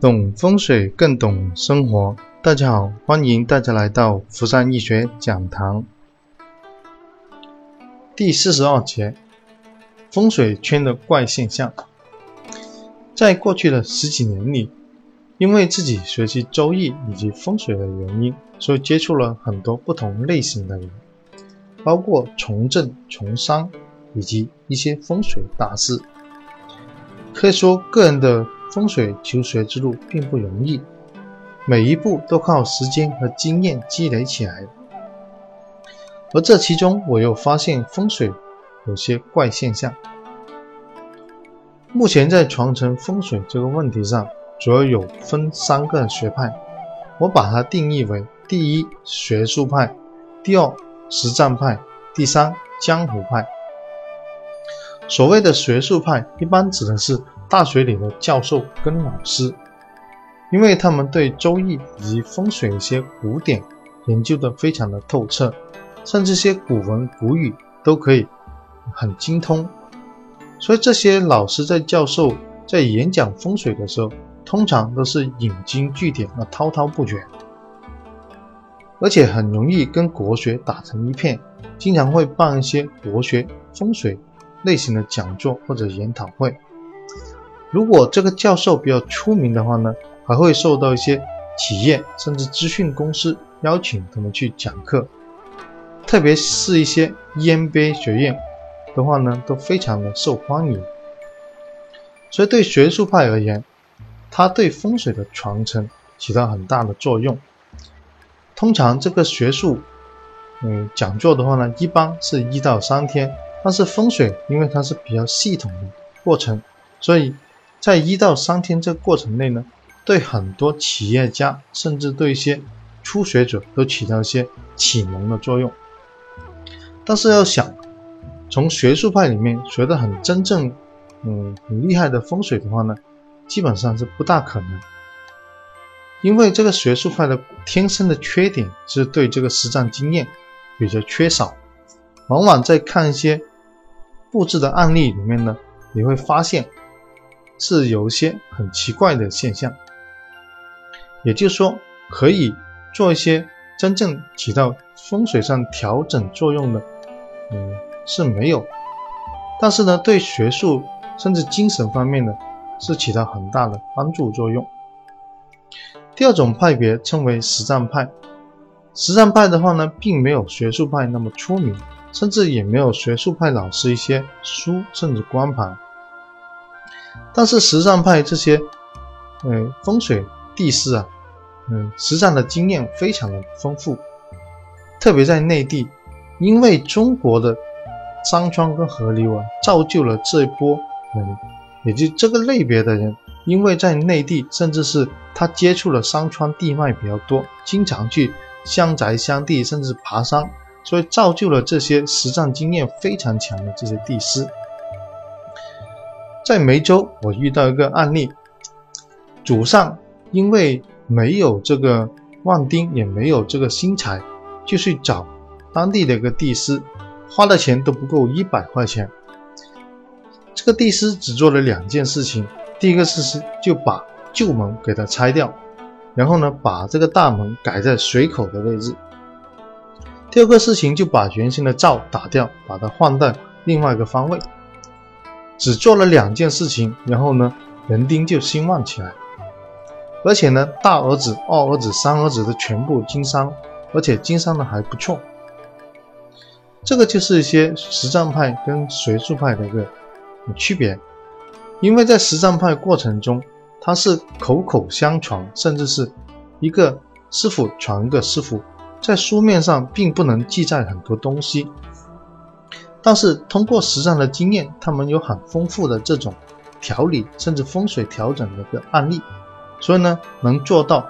懂风水更懂生活。大家好，欢迎大家来到福山易学讲堂。第四十二节，风水圈的怪现象。在过去的十几年里，因为自己学习周易以及风水的原因，所以接触了很多不同类型的人，包括从政、从商以及一些风水大师。可以说，个人的风水求学之路并不容易，每一步都靠时间和经验积累起来。而这其中，我又发现风水有些怪现象。目前在传承风水这个问题上，主要有分三个学派，我把它定义为：第一，学术派；第二，实战派；第三，江湖派。所谓的学术派，一般指的是大学里的教授跟老师，因为他们对周易以及风水一些古典研究的非常的透彻，甚至些古文古语都可以很精通。所以这些老师在教授在演讲风水的时候，通常都是引经据典而滔滔不绝，而且很容易跟国学打成一片，经常会办一些国学风水。类型的讲座或者研讨会，如果这个教授比较出名的话呢，还会受到一些企业甚至咨询公司邀请他们去讲课，特别是一些 EMBA 学院的话呢，都非常的受欢迎。所以对学术派而言，它对风水的传承起到很大的作用。通常这个学术嗯讲座的话呢，一般是一到三天。但是风水，因为它是比较系统的过程，所以在一到三天这个过程内呢，对很多企业家，甚至对一些初学者都起到一些启蒙的作用。但是要想从学术派里面学的很真正，嗯，很厉害的风水的话呢，基本上是不大可能，因为这个学术派的天生的缺点是对这个实战经验比较缺少，往往在看一些。布置的案例里面呢，你会发现是有一些很奇怪的现象，也就是说，可以做一些真正起到风水上调整作用的，嗯，是没有。但是呢，对学术甚至精神方面呢，是起到很大的帮助作用。第二种派别称为实战派，实战派的话呢，并没有学术派那么出名。甚至也没有学术派老师一些书甚至光盘，但是实战派这些，嗯，风水地师啊，嗯，实战的经验非常的丰富，特别在内地，因为中国的山川跟河流啊，造就了这一波人，也就这个类别的人，因为在内地，甚至是他接触了山川地脉比较多，经常去乡宅乡地，甚至爬山。所以造就了这些实战经验非常强的这些地师。在梅州，我遇到一个案例，祖上因为没有这个旺丁，也没有这个新财，就去找当地的一个地师，花的钱都不够一百块钱。这个地师只做了两件事情，第一个事是就把旧门给它拆掉，然后呢，把这个大门改在水口的位置。第二个事情就把原先的灶打掉，把它换到另外一个方位。只做了两件事情，然后呢，人丁就兴旺起来。而且呢，大儿子、二儿子、三儿子都全部经商，而且经商的还不错。这个就是一些实战派跟学术派的一个区别，因为在实战派过程中，它是口口相传，甚至是一个师傅传一个师傅。在书面上并不能记载很多东西，但是通过实战的经验，他们有很丰富的这种调理甚至风水调整的一个案例，所以呢，能做到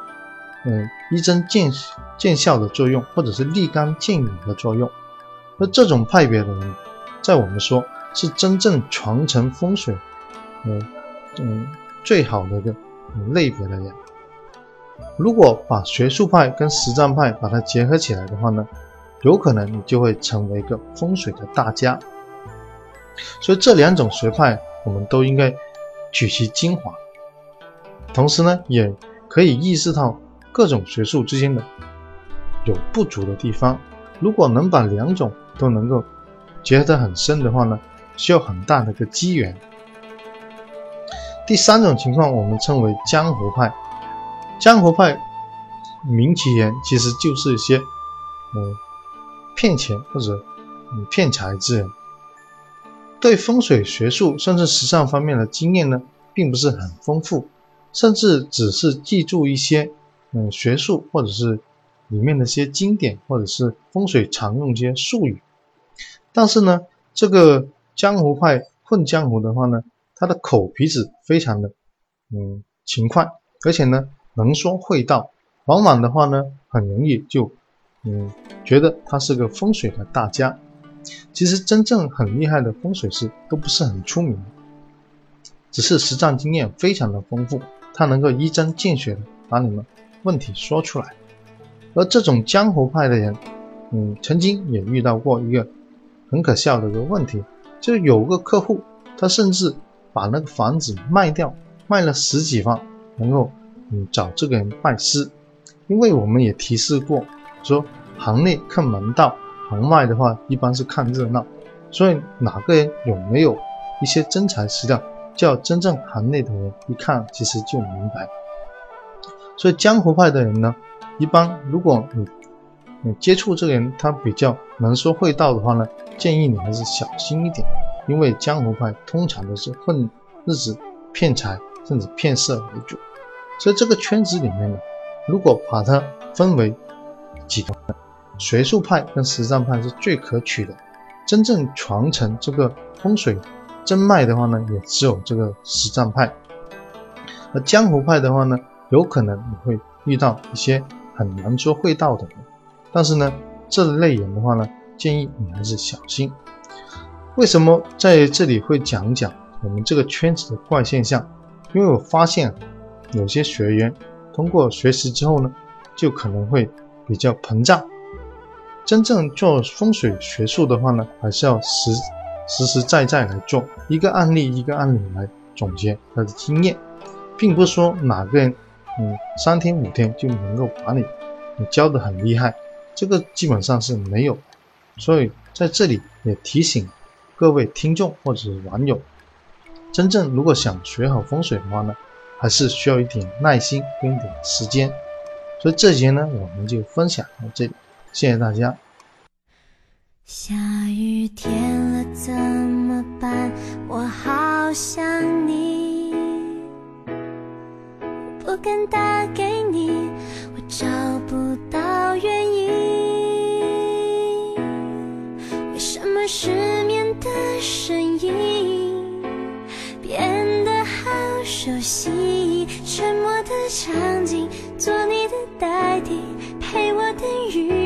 嗯一针见见效的作用，或者是立竿见影的作用。那这种派别的人，在我们说是真正传承风水，嗯嗯最好的一个类别的人。如果把学术派跟实战派把它结合起来的话呢，有可能你就会成为一个风水的大家。所以这两种学派我们都应该取其精华。同时呢，也可以意识到各种学术之间的有不足的地方。如果能把两种都能够结合得很深的话呢，需要很大的一个机缘。第三种情况，我们称为江湖派。江湖派，名其言，其实就是一些嗯骗钱或者嗯骗财之人。对风水学术甚至时尚方面的经验呢，并不是很丰富，甚至只是记住一些嗯学术或者是里面的一些经典，或者是风水常用一些术语。但是呢，这个江湖派混江湖的话呢，他的口皮子非常的嗯勤快，而且呢能说会道，往往的话呢很容易就嗯觉得他是个风水的大家。其实真正很厉害的风水师都不是很出名，只是实战经验非常的丰富，他能够一针见血的把你们问题说出来。而这种江湖派的人，嗯，曾经也遇到过一个很可笑的一个问题，就有个客户，他甚至把那个房子卖掉，卖了十几万，能够嗯找这个人拜师，因为我们也提示过，说行内看门道。行外的话，一般是看热闹，所以哪个人有没有一些真材实料，叫真正行内的人一看，其实就明白。所以江湖派的人呢，一般如果你你接触这个人，他比较能说会道的话呢，建议你还是小心一点，因为江湖派通常都是混日子、骗财，甚至骗色为主。所以这个圈子里面呢，如果把它分为几个。学术派跟实战派是最可取的，真正传承这个风水真脉的话呢，也只有这个实战派。而江湖派的话呢，有可能你会遇到一些很难说会道的人，但是呢，这类人的话呢，建议你还是小心。为什么在这里会讲讲我们这个圈子的怪现象？因为我发现有些学员通过学习之后呢，就可能会比较膨胀。真正做风水学术的话呢，还是要实实实在在来做，一个案例一个案例来总结他的经验，并不是说哪个人嗯三天五天就能够把你你教的很厉害，这个基本上是没有。所以在这里也提醒各位听众或者是网友，真正如果想学好风水的话呢，还是需要一点耐心跟一点时间。所以这节呢，我们就分享到这里。谢谢大家。下雨天了怎么办？我好想你，不敢打给你，我找不到原因。为什么失眠的声音变得好熟悉？沉默的场景，做你陪我等雨。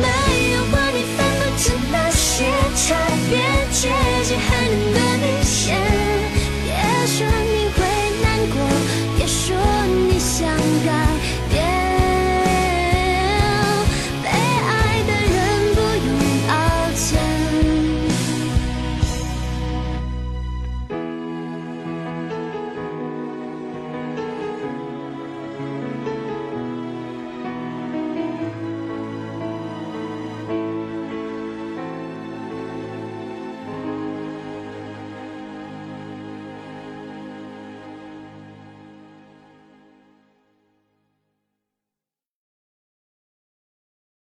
내